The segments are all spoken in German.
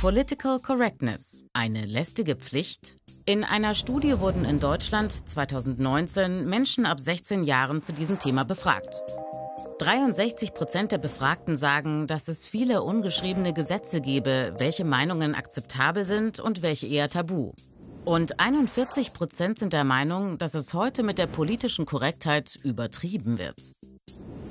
Political Correctness, eine lästige Pflicht? In einer Studie wurden in Deutschland 2019 Menschen ab 16 Jahren zu diesem Thema befragt. 63 Prozent der Befragten sagen, dass es viele ungeschriebene Gesetze gebe, welche Meinungen akzeptabel sind und welche eher tabu. Und 41 Prozent sind der Meinung, dass es heute mit der politischen Korrektheit übertrieben wird.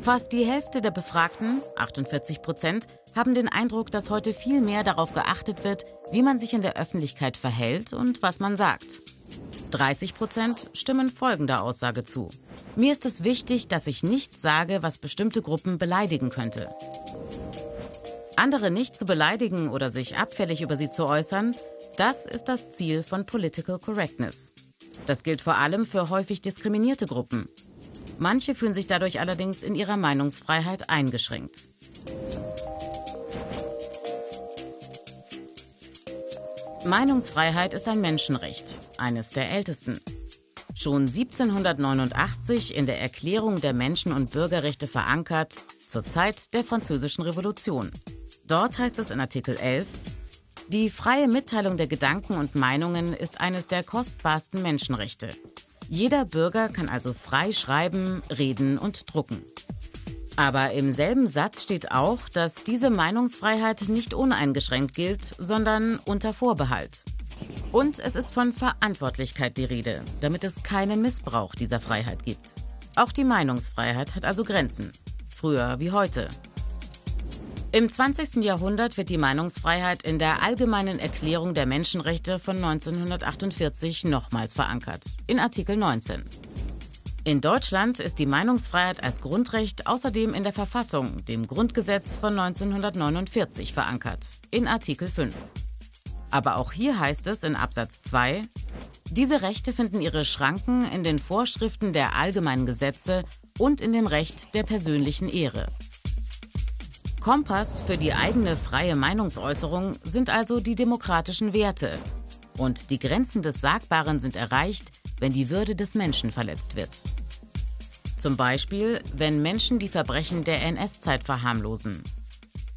Fast die Hälfte der Befragten, 48 Prozent, haben den Eindruck, dass heute viel mehr darauf geachtet wird, wie man sich in der Öffentlichkeit verhält und was man sagt. 30 Prozent stimmen folgender Aussage zu. Mir ist es wichtig, dass ich nichts sage, was bestimmte Gruppen beleidigen könnte. Andere nicht zu beleidigen oder sich abfällig über sie zu äußern, das ist das Ziel von Political Correctness. Das gilt vor allem für häufig diskriminierte Gruppen. Manche fühlen sich dadurch allerdings in ihrer Meinungsfreiheit eingeschränkt. Meinungsfreiheit ist ein Menschenrecht, eines der ältesten. Schon 1789 in der Erklärung der Menschen- und Bürgerrechte verankert, zur Zeit der Französischen Revolution. Dort heißt es in Artikel 11, die freie Mitteilung der Gedanken und Meinungen ist eines der kostbarsten Menschenrechte. Jeder Bürger kann also frei schreiben, reden und drucken. Aber im selben Satz steht auch, dass diese Meinungsfreiheit nicht uneingeschränkt gilt, sondern unter Vorbehalt. Und es ist von Verantwortlichkeit die Rede, damit es keinen Missbrauch dieser Freiheit gibt. Auch die Meinungsfreiheit hat also Grenzen, früher wie heute. Im 20. Jahrhundert wird die Meinungsfreiheit in der Allgemeinen Erklärung der Menschenrechte von 1948 nochmals verankert, in Artikel 19. In Deutschland ist die Meinungsfreiheit als Grundrecht außerdem in der Verfassung, dem Grundgesetz von 1949, verankert, in Artikel 5. Aber auch hier heißt es in Absatz 2, diese Rechte finden ihre Schranken in den Vorschriften der allgemeinen Gesetze und in dem Recht der persönlichen Ehre. Kompass für die eigene freie Meinungsäußerung sind also die demokratischen Werte. Und die Grenzen des Sagbaren sind erreicht, wenn die Würde des Menschen verletzt wird. Zum Beispiel, wenn Menschen die Verbrechen der NS-Zeit verharmlosen,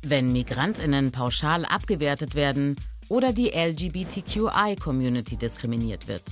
wenn Migrantinnen pauschal abgewertet werden oder die LGBTQI-Community diskriminiert wird.